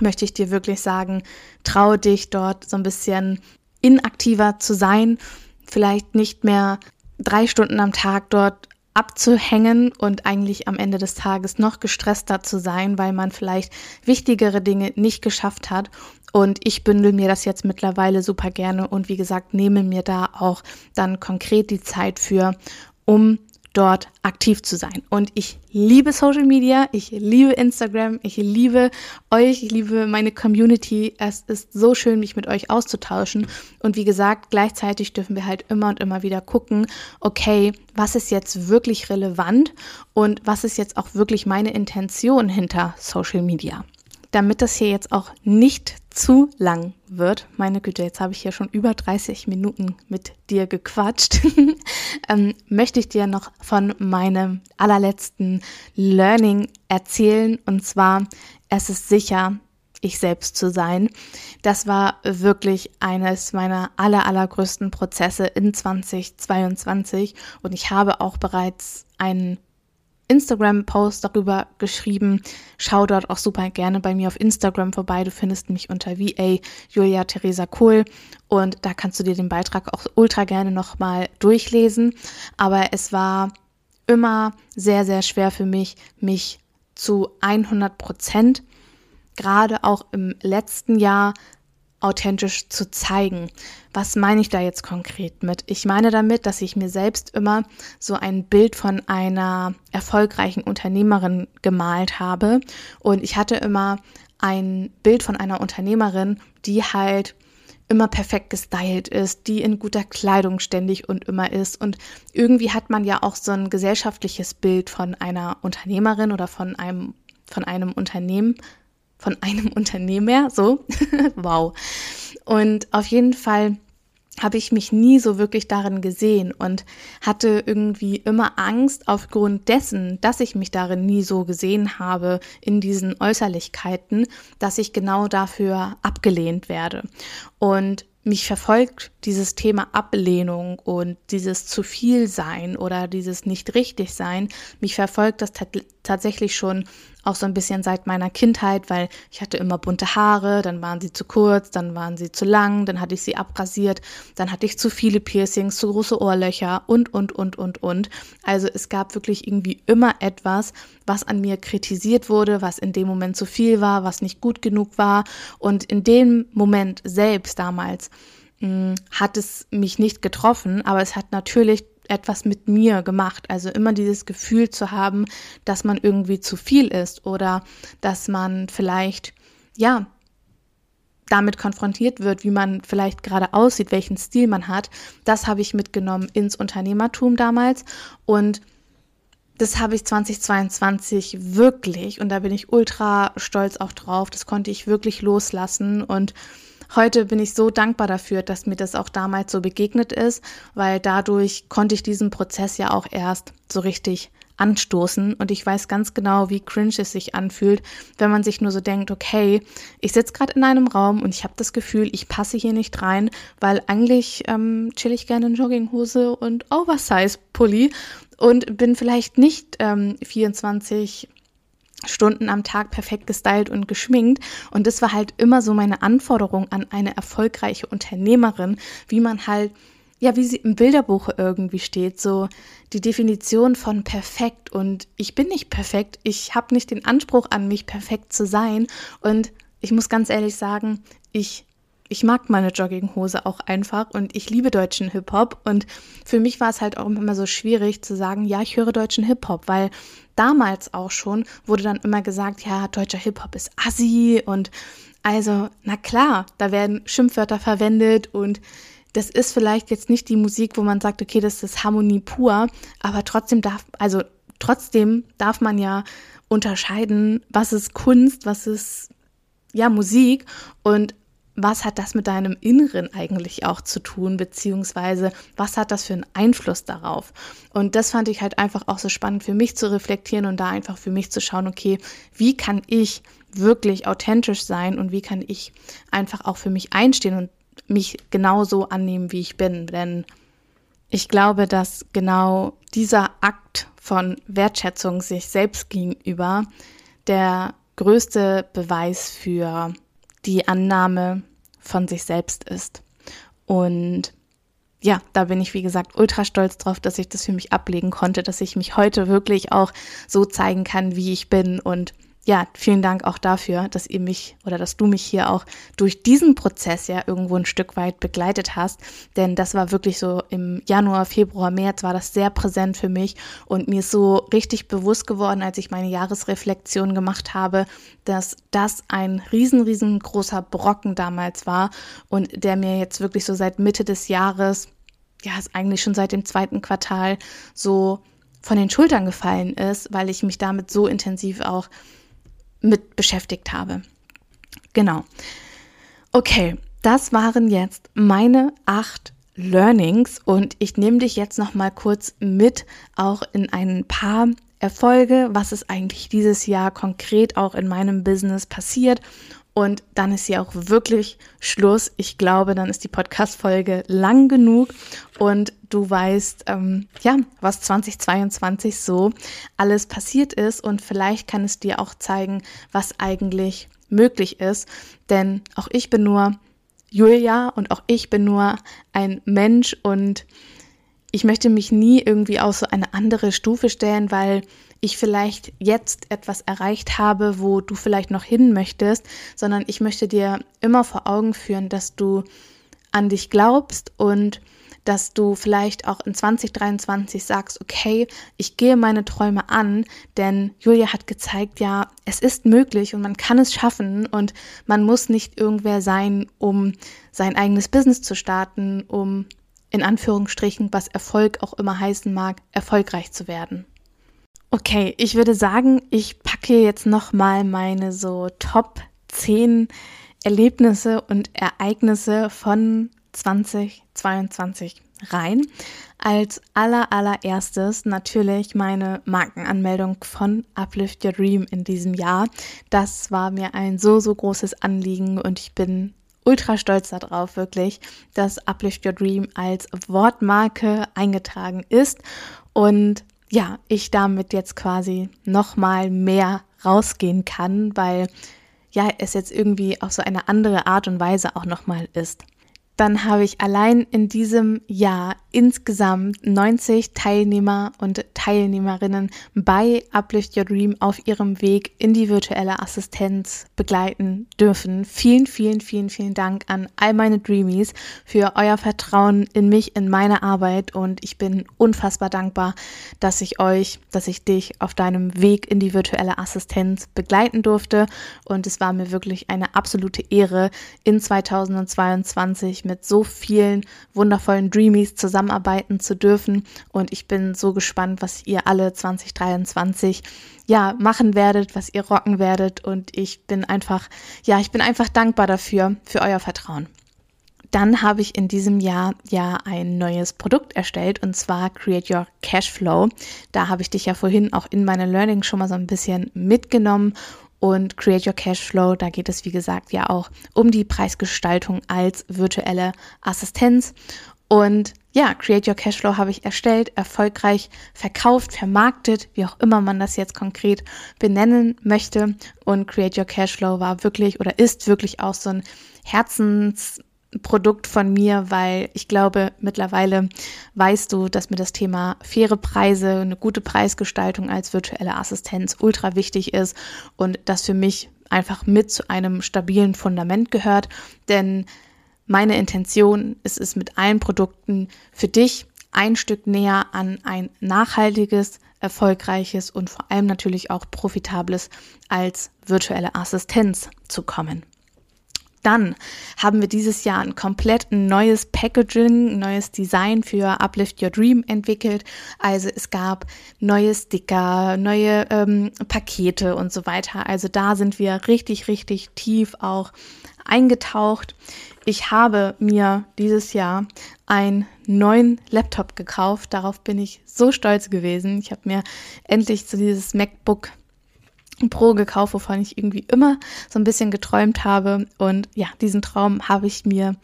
möchte ich dir wirklich sagen, traue dich dort so ein bisschen inaktiver zu sein, vielleicht nicht mehr drei Stunden am Tag dort abzuhängen und eigentlich am Ende des Tages noch gestresster zu sein, weil man vielleicht wichtigere Dinge nicht geschafft hat. Und ich bündel mir das jetzt mittlerweile super gerne und wie gesagt, nehme mir da auch dann konkret die Zeit für, um dort aktiv zu sein. Und ich liebe Social Media, ich liebe Instagram, ich liebe euch, ich liebe meine Community. Es ist so schön, mich mit euch auszutauschen. Und wie gesagt, gleichzeitig dürfen wir halt immer und immer wieder gucken, okay, was ist jetzt wirklich relevant und was ist jetzt auch wirklich meine Intention hinter Social Media damit das hier jetzt auch nicht zu lang wird, meine Güte, jetzt habe ich hier schon über 30 Minuten mit dir gequatscht, [laughs] ähm, möchte ich dir noch von meinem allerletzten Learning erzählen. Und zwar, es ist sicher, ich selbst zu sein. Das war wirklich eines meiner aller, allergrößten Prozesse in 2022 und ich habe auch bereits einen Instagram-Post darüber geschrieben. Schau dort auch super gerne bei mir auf Instagram vorbei. Du findest mich unter VA Julia Theresa Kohl und da kannst du dir den Beitrag auch ultra gerne nochmal durchlesen. Aber es war immer sehr, sehr schwer für mich, mich zu 100 Prozent, gerade auch im letzten Jahr, authentisch zu zeigen. Was meine ich da jetzt konkret mit? Ich meine damit, dass ich mir selbst immer so ein Bild von einer erfolgreichen Unternehmerin gemalt habe und ich hatte immer ein Bild von einer Unternehmerin, die halt immer perfekt gestylt ist, die in guter Kleidung ständig und immer ist. Und irgendwie hat man ja auch so ein gesellschaftliches Bild von einer Unternehmerin oder von einem, von einem Unternehmen, von einem [laughs] Unternehmer, so, [laughs] wow. Und auf jeden Fall habe ich mich nie so wirklich darin gesehen und hatte irgendwie immer Angst aufgrund dessen, dass ich mich darin nie so gesehen habe in diesen Äußerlichkeiten, dass ich genau dafür abgelehnt werde. Und mich verfolgt dieses Thema Ablehnung und dieses zu viel sein oder dieses nicht richtig sein. Mich verfolgt das tatsächlich schon auch so ein bisschen seit meiner Kindheit, weil ich hatte immer bunte Haare, dann waren sie zu kurz, dann waren sie zu lang, dann hatte ich sie abrasiert, dann hatte ich zu viele Piercings, zu große Ohrlöcher und, und, und, und, und. Also es gab wirklich irgendwie immer etwas, was an mir kritisiert wurde, was in dem Moment zu viel war, was nicht gut genug war. Und in dem Moment selbst damals hat es mich nicht getroffen, aber es hat natürlich etwas mit mir gemacht. Also immer dieses Gefühl zu haben, dass man irgendwie zu viel ist oder dass man vielleicht, ja, damit konfrontiert wird, wie man vielleicht gerade aussieht, welchen Stil man hat. Das habe ich mitgenommen ins Unternehmertum damals und das habe ich 2022 wirklich und da bin ich ultra stolz auch drauf. Das konnte ich wirklich loslassen und Heute bin ich so dankbar dafür, dass mir das auch damals so begegnet ist, weil dadurch konnte ich diesen Prozess ja auch erst so richtig anstoßen. Und ich weiß ganz genau, wie cringe es sich anfühlt, wenn man sich nur so denkt, okay, ich sitze gerade in einem Raum und ich habe das Gefühl, ich passe hier nicht rein, weil eigentlich ähm, chill ich gerne in Jogginghose und Oversize-Pulli und bin vielleicht nicht ähm, 24 Stunden am Tag perfekt gestylt und geschminkt. Und das war halt immer so meine Anforderung an eine erfolgreiche Unternehmerin, wie man halt, ja, wie sie im Bilderbuch irgendwie steht, so die Definition von perfekt. Und ich bin nicht perfekt. Ich habe nicht den Anspruch an mich, perfekt zu sein. Und ich muss ganz ehrlich sagen, ich ich mag meine Jogginghose auch einfach und ich liebe deutschen Hip-Hop. Und für mich war es halt auch immer so schwierig zu sagen, ja, ich höre deutschen Hip-Hop, weil damals auch schon wurde dann immer gesagt, ja, deutscher Hip-Hop ist assi und also, na klar, da werden Schimpfwörter verwendet und das ist vielleicht jetzt nicht die Musik, wo man sagt, okay, das ist Harmonie pur, aber trotzdem darf, also trotzdem darf man ja unterscheiden, was ist Kunst, was ist ja Musik und was hat das mit deinem Inneren eigentlich auch zu tun, beziehungsweise was hat das für einen Einfluss darauf? Und das fand ich halt einfach auch so spannend für mich zu reflektieren und da einfach für mich zu schauen, okay, wie kann ich wirklich authentisch sein und wie kann ich einfach auch für mich einstehen und mich genauso annehmen, wie ich bin. Denn ich glaube, dass genau dieser Akt von Wertschätzung sich selbst gegenüber der größte Beweis für die Annahme von sich selbst ist. Und ja, da bin ich, wie gesagt, ultra stolz drauf, dass ich das für mich ablegen konnte, dass ich mich heute wirklich auch so zeigen kann, wie ich bin und ja, vielen Dank auch dafür, dass ihr mich oder dass du mich hier auch durch diesen Prozess ja irgendwo ein Stück weit begleitet hast. Denn das war wirklich so im Januar, Februar, März war das sehr präsent für mich und mir ist so richtig bewusst geworden, als ich meine Jahresreflexion gemacht habe, dass das ein riesen, riesengroßer Brocken damals war und der mir jetzt wirklich so seit Mitte des Jahres, ja, ist eigentlich schon seit dem zweiten Quartal so von den Schultern gefallen ist, weil ich mich damit so intensiv auch mit beschäftigt habe. Genau. Okay, das waren jetzt meine acht Learnings und ich nehme dich jetzt noch mal kurz mit auch in ein paar Erfolge, was ist eigentlich dieses Jahr konkret auch in meinem Business passiert und dann ist hier auch wirklich Schluss. Ich glaube, dann ist die Podcast-Folge lang genug und du weißt, ähm, ja, was 2022 so alles passiert ist. Und vielleicht kann es dir auch zeigen, was eigentlich möglich ist. Denn auch ich bin nur Julia und auch ich bin nur ein Mensch und ich möchte mich nie irgendwie auf so eine andere Stufe stellen, weil ich vielleicht jetzt etwas erreicht habe, wo du vielleicht noch hin möchtest, sondern ich möchte dir immer vor Augen führen, dass du an dich glaubst und dass du vielleicht auch in 2023 sagst, okay, ich gehe meine Träume an, denn Julia hat gezeigt, ja, es ist möglich und man kann es schaffen und man muss nicht irgendwer sein, um sein eigenes Business zu starten, um in Anführungsstrichen, was Erfolg auch immer heißen mag, erfolgreich zu werden. Okay, ich würde sagen, ich packe jetzt noch mal meine so Top 10 Erlebnisse und Ereignisse von 2022 rein. Als aller allererstes natürlich meine Markenanmeldung von Uplift Your Dream in diesem Jahr. Das war mir ein so so großes Anliegen und ich bin ultra stolz darauf, wirklich, dass Uplift Your Dream als Wortmarke eingetragen ist und ja, ich damit jetzt quasi noch mal mehr rausgehen kann, weil ja, es jetzt irgendwie auf so eine andere Art und Weise auch noch mal ist dann habe ich allein in diesem Jahr insgesamt 90 Teilnehmer und Teilnehmerinnen bei Uplift Your Dream auf ihrem Weg in die virtuelle Assistenz begleiten dürfen. Vielen, vielen, vielen, vielen Dank an all meine Dreamies für euer Vertrauen in mich, in meine Arbeit und ich bin unfassbar dankbar, dass ich euch, dass ich dich auf deinem Weg in die virtuelle Assistenz begleiten durfte und es war mir wirklich eine absolute Ehre in 2022 mit so vielen wundervollen Dreamies zusammenarbeiten zu dürfen. Und ich bin so gespannt, was ihr alle 2023 ja machen werdet, was ihr rocken werdet. Und ich bin einfach, ja, ich bin einfach dankbar dafür, für euer Vertrauen. Dann habe ich in diesem Jahr ja ein neues Produkt erstellt und zwar Create Your Cashflow. Da habe ich dich ja vorhin auch in meine Learning schon mal so ein bisschen mitgenommen und Create Your Cashflow, da geht es wie gesagt ja auch um die Preisgestaltung als virtuelle Assistenz. Und ja, Create Your Cashflow habe ich erstellt, erfolgreich verkauft, vermarktet, wie auch immer man das jetzt konkret benennen möchte. Und Create Your Cashflow war wirklich oder ist wirklich auch so ein Herzens Produkt von mir, weil ich glaube, mittlerweile weißt du, dass mir das Thema faire Preise, eine gute Preisgestaltung als virtuelle Assistenz ultra wichtig ist und das für mich einfach mit zu einem stabilen Fundament gehört. Denn meine Intention ist es mit allen Produkten für dich ein Stück näher an ein nachhaltiges, erfolgreiches und vor allem natürlich auch profitables als virtuelle Assistenz zu kommen. Dann haben wir dieses Jahr ein komplett neues Packaging, neues Design für Uplift Your Dream entwickelt. Also es gab neue Sticker, neue ähm, Pakete und so weiter. Also da sind wir richtig, richtig tief auch eingetaucht. Ich habe mir dieses Jahr einen neuen Laptop gekauft. Darauf bin ich so stolz gewesen. Ich habe mir endlich so dieses MacBook Pro gekauft, wovon ich irgendwie immer so ein bisschen geträumt habe. Und ja, diesen Traum habe ich mir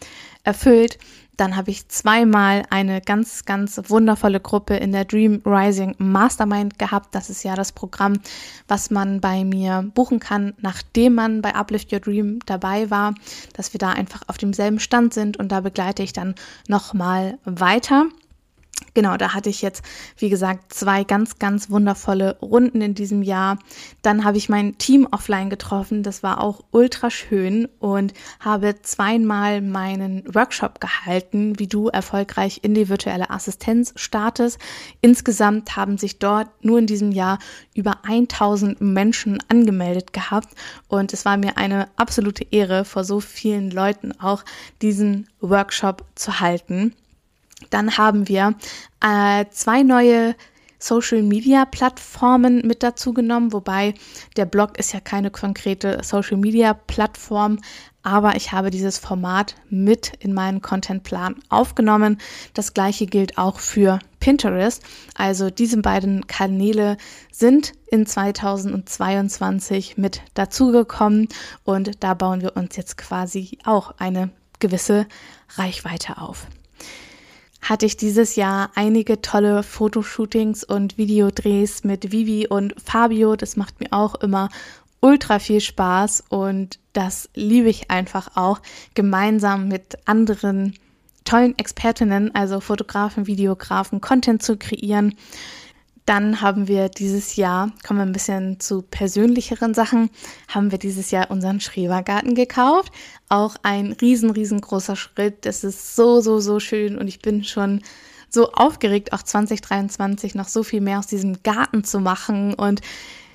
erfüllt. Dann habe ich zweimal eine ganz, ganz wundervolle Gruppe in der Dream Rising Mastermind gehabt. Das ist ja das Programm, was man bei mir buchen kann, nachdem man bei Uplift Your Dream dabei war, dass wir da einfach auf demselben Stand sind und da begleite ich dann nochmal weiter. Genau, da hatte ich jetzt, wie gesagt, zwei ganz, ganz wundervolle Runden in diesem Jahr. Dann habe ich mein Team offline getroffen. Das war auch ultra schön und habe zweimal meinen Workshop gehalten, wie du erfolgreich in die virtuelle Assistenz startest. Insgesamt haben sich dort nur in diesem Jahr über 1000 Menschen angemeldet gehabt und es war mir eine absolute Ehre, vor so vielen Leuten auch diesen Workshop zu halten. Dann haben wir äh, zwei neue Social Media Plattformen mit dazu genommen, wobei der Blog ist ja keine konkrete Social Media Plattform, aber ich habe dieses Format mit in meinen Contentplan aufgenommen. Das gleiche gilt auch für Pinterest. Also diese beiden Kanäle sind in 2022 mit dazugekommen und da bauen wir uns jetzt quasi auch eine gewisse Reichweite auf hatte ich dieses Jahr einige tolle Fotoshootings und Videodrehs mit Vivi und Fabio. Das macht mir auch immer ultra viel Spaß und das liebe ich einfach auch, gemeinsam mit anderen tollen Expertinnen, also Fotografen, Videografen, Content zu kreieren. Dann haben wir dieses Jahr, kommen wir ein bisschen zu persönlicheren Sachen, haben wir dieses Jahr unseren Schrebergarten gekauft. Auch ein riesen, riesengroßer Schritt. Das ist so, so, so schön und ich bin schon so aufgeregt, auch 2023 noch so viel mehr aus diesem Garten zu machen und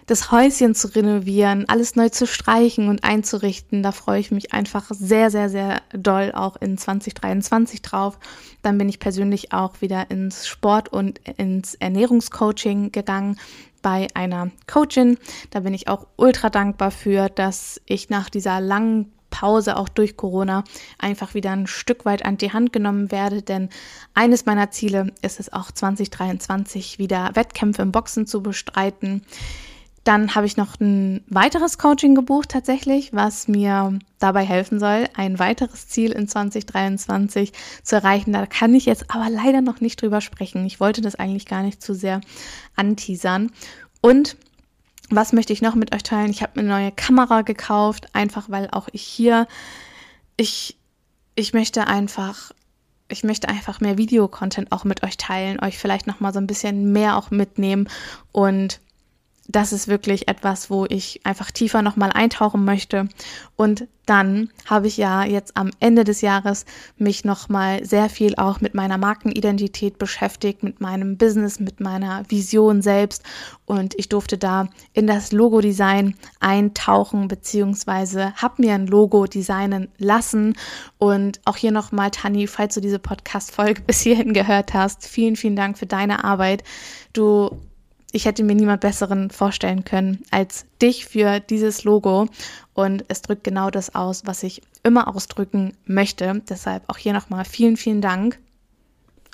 das Häuschen zu renovieren, alles neu zu streichen und einzurichten. Da freue ich mich einfach sehr, sehr, sehr doll auch in 2023 drauf. Dann bin ich persönlich auch wieder ins Sport und ins Ernährungscoaching gegangen bei einer Coachin. Da bin ich auch ultra dankbar für, dass ich nach dieser langen Pause auch durch Corona einfach wieder ein Stück weit an die Hand genommen werde, denn eines meiner Ziele ist es auch 2023 wieder Wettkämpfe im Boxen zu bestreiten. Dann habe ich noch ein weiteres Coaching gebucht tatsächlich, was mir dabei helfen soll, ein weiteres Ziel in 2023 zu erreichen. Da kann ich jetzt aber leider noch nicht drüber sprechen. Ich wollte das eigentlich gar nicht zu sehr anteasern. Und was möchte ich noch mit euch teilen? Ich habe eine neue Kamera gekauft, einfach weil auch ich hier, ich, ich möchte einfach ich möchte einfach mehr Videocontent auch mit euch teilen, euch vielleicht noch mal so ein bisschen mehr auch mitnehmen und das ist wirklich etwas, wo ich einfach tiefer nochmal eintauchen möchte. Und dann habe ich ja jetzt am Ende des Jahres mich nochmal sehr viel auch mit meiner Markenidentität beschäftigt, mit meinem Business, mit meiner Vision selbst. Und ich durfte da in das Logo-Design eintauchen, beziehungsweise habe mir ein Logo designen lassen. Und auch hier nochmal, Tani, falls du diese Podcast-Folge [laughs] bis hierhin gehört hast, vielen, vielen Dank für deine Arbeit. Du ich hätte mir niemand besseren vorstellen können als dich für dieses Logo. Und es drückt genau das aus, was ich immer ausdrücken möchte. Deshalb auch hier nochmal vielen, vielen Dank.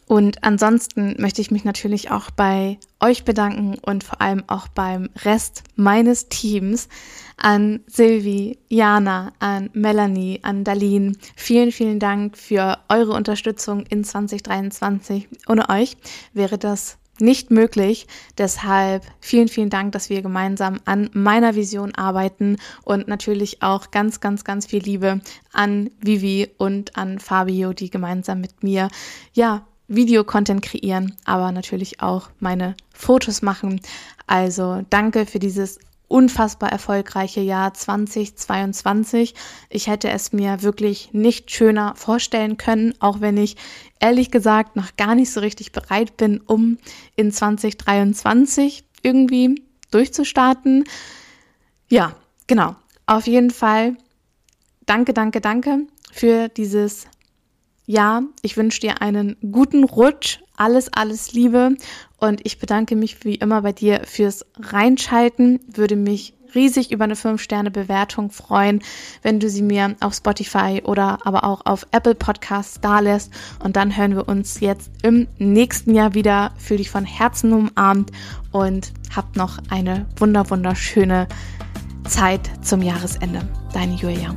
Und ansonsten möchte ich mich natürlich auch bei euch bedanken und vor allem auch beim Rest meines Teams an Silvi, Jana, an Melanie, an Darlene. Vielen, vielen Dank für eure Unterstützung in 2023. Ohne euch wäre das nicht möglich. Deshalb vielen, vielen Dank, dass wir gemeinsam an meiner Vision arbeiten und natürlich auch ganz, ganz, ganz viel Liebe an Vivi und an Fabio, die gemeinsam mit mir, ja, Videocontent kreieren, aber natürlich auch meine Fotos machen. Also danke für dieses unfassbar erfolgreiche Jahr 2022. Ich hätte es mir wirklich nicht schöner vorstellen können, auch wenn ich ehrlich gesagt noch gar nicht so richtig bereit bin, um in 2023 irgendwie durchzustarten. Ja, genau. Auf jeden Fall danke, danke, danke für dieses Jahr. Ich wünsche dir einen guten Rutsch. Alles, alles Liebe. Und ich bedanke mich wie immer bei dir fürs Reinschalten. Würde mich riesig über eine 5-Sterne-Bewertung freuen, wenn du sie mir auf Spotify oder aber auch auf Apple Podcasts dalässt. Und dann hören wir uns jetzt im nächsten Jahr wieder. Fühl dich von Herzen umarmt und habt noch eine wunder wunderschöne Zeit zum Jahresende. Deine Julia.